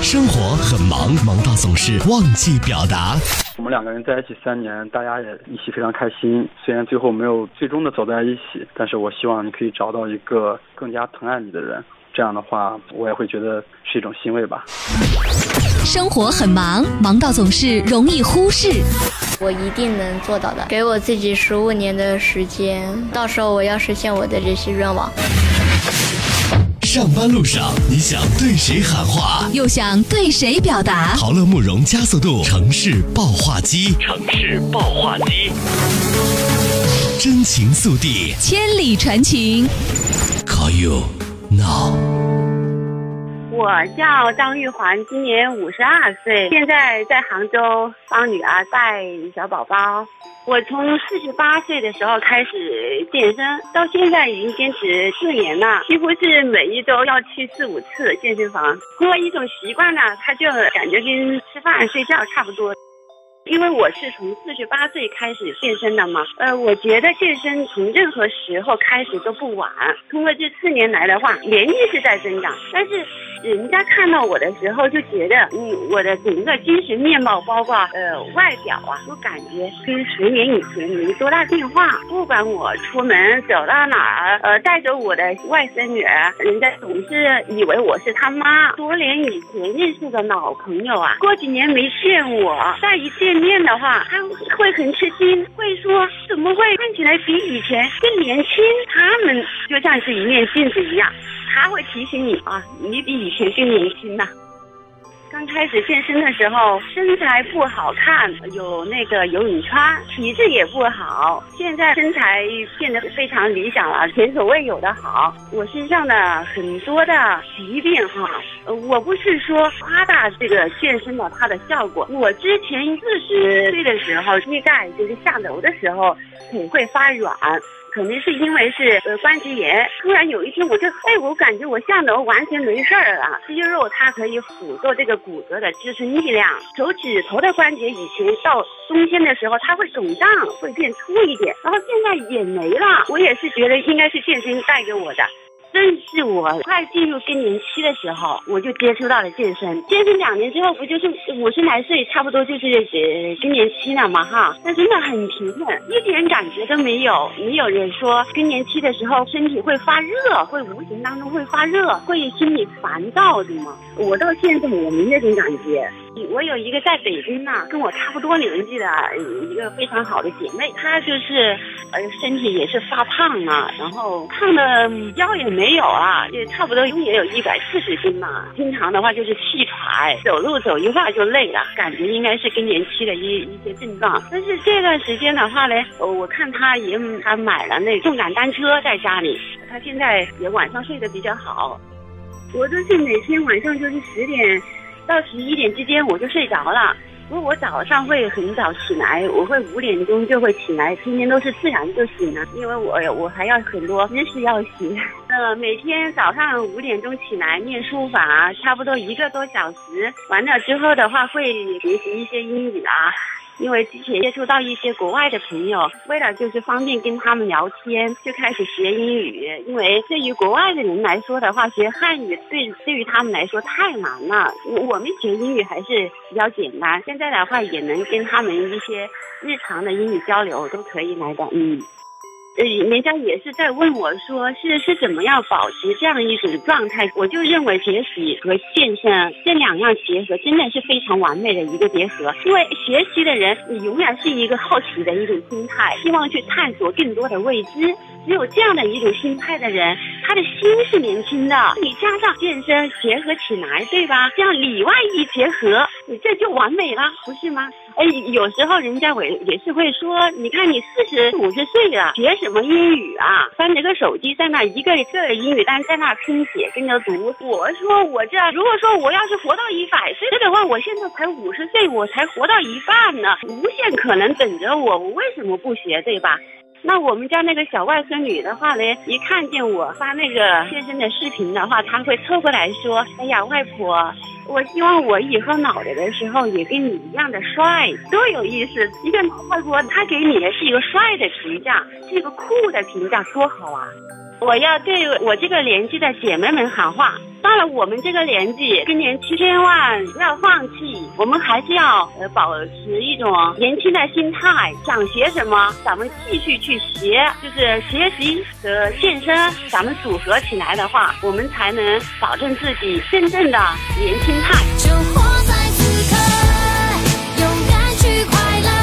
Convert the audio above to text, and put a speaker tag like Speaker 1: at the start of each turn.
Speaker 1: 生活很忙，忙到总是忘记表达。
Speaker 2: 我们两个人在一起三年，大家也一起非常开心。虽然最后没有最终的走在一起，但是我希望你可以找到一个更加疼爱你的人。这样的话，我也会觉得是一种欣慰吧。
Speaker 1: 生活很忙，忙到总是容易忽视。
Speaker 3: 我一定能做到的。给我自己十五年的时间，到时候我要实现我的这些愿望。
Speaker 1: 上班路上，你想对谁喊话，又想对谁表达？陶乐慕容加速度城市爆话机，城市爆话机，真情速递，千里传情。Call you now。
Speaker 4: 我叫张玉环，今年五十二岁，现在在杭州帮女儿带小宝宝。我从四十八岁的时候开始健身，到现在已经坚持四年了，几乎是每一周要去四五次健身房。因为一种习惯呢，他就感觉跟吃饭睡觉差不多。因为我是从四十八岁开始健身的嘛，呃，我觉得健身从任何时候开始都不晚。通过这四年来的话，年纪是在增长，但是。人家看到我的时候就觉得，嗯，我的整个精神面貌，包括呃外表啊，都感觉跟十年以前没多大变化。不管我出门走到哪儿，呃，带着我的外甥女儿，人家总是以为我是他妈。多年以前认识的老朋友啊，过几年没见我，再一见见面的话，他会很吃惊，会说怎么会看起来比以前更年轻？他们就像是一面镜子一样。他会提醒你啊，你比以前更年轻了。刚开始健身的时候，身材不好看，有那个游泳圈，体质也不好。现在身材变得非常理想了，前所未有的好。我身上的很多的疾病哈，我不是说夸大这个健身的它的效果。我之前四十岁的时候，膝盖就是下楼的时候腿会发软。可能是因为是呃关节炎，突然有一天我就哎，我感觉我下楼完全没事儿了。肌肉它可以辅助这个骨骼的支撑力量，手指头的关节以前到冬天的时候它会肿胀，会变粗一点，然后现在也没了。我也是觉得应该是健身带给我的。正是我快进入更年期的时候，我就接触到了健身。健身两年之后，不就是五十来岁，差不多就是呃更年期了嘛哈？那真的很平稳，一点感觉都没有。没有人说更年期的时候身体会发热，会无形当中会发热，会心里烦躁的吗？我到现在我没那种感觉。我有一个在北京呢，跟我差不多年纪的一个非常好的姐妹，她就是呃身体也是发胖啊，然后胖的腰也没有啊，也差不多也有一百四十斤嘛。经常的话就是气喘，走路走一会儿就累了，感觉应该是更年期的一一些症状。但是这段时间的话呢，我看她也她买了那动感单车在家里，她现在也晚上睡得比较好。我都是每天晚上就是十点。到十一点之间我就睡着了，不过我早上会很早起来，我会五点钟就会起来，天天都是自然就醒了，因为我我还要很多知识要学。呃，每天早上五点钟起来念书法，差不多一个多小时，完了之后的话会学习一些英语啊。因为之前接触到一些国外的朋友，为了就是方便跟他们聊天，就开始学英语。因为对于国外的人来说的话，学汉语对对于他们来说太难了。我们学英语还是比较简单，现在的话也能跟他们一些日常的英语交流都可以来的，嗯。呃，人家也是在问我说，是是怎么样保持这样一种状态？我就认为学习和健身这两样结合，真的是非常完美的一个结合。因为学习的人，你永远是一个好奇的一种心态，希望去探索更多的未知。只有这样的一种心态的人，他的心是年轻的。你加上健身结合起来，对吧？这样里外一结合，你这就完美了，不是吗？哎，有时候人家我也是会说，你看你四十五十岁了，学什么英语啊？翻着个手机在那一个一个英语单在那拼写跟着读。我说我这如果说我要是活到一百岁的话，我现在才五十岁，我才活到一半呢，无限可能等着我，我为什么不学，对吧？那我们家那个小外孙女的话呢，一看见我发那个健身的视频的话，她会凑过来说：“哎呀，外婆，我希望我以后老了的时候也跟你一样的帅，多有意思！一个老外婆，她给你的是一个帅的评价，是一个酷的评价，多好啊！”我要对我这个年纪的姐妹们喊话：到了我们这个年纪，更年期千万不要放弃，我们还是要呃保持一种年轻的心态。想学什么，咱们继续去学，就是学习和健身，咱们组合起来的话，我们才能保证自己真正的年轻态。
Speaker 5: 就活在此刻，勇敢去快乐。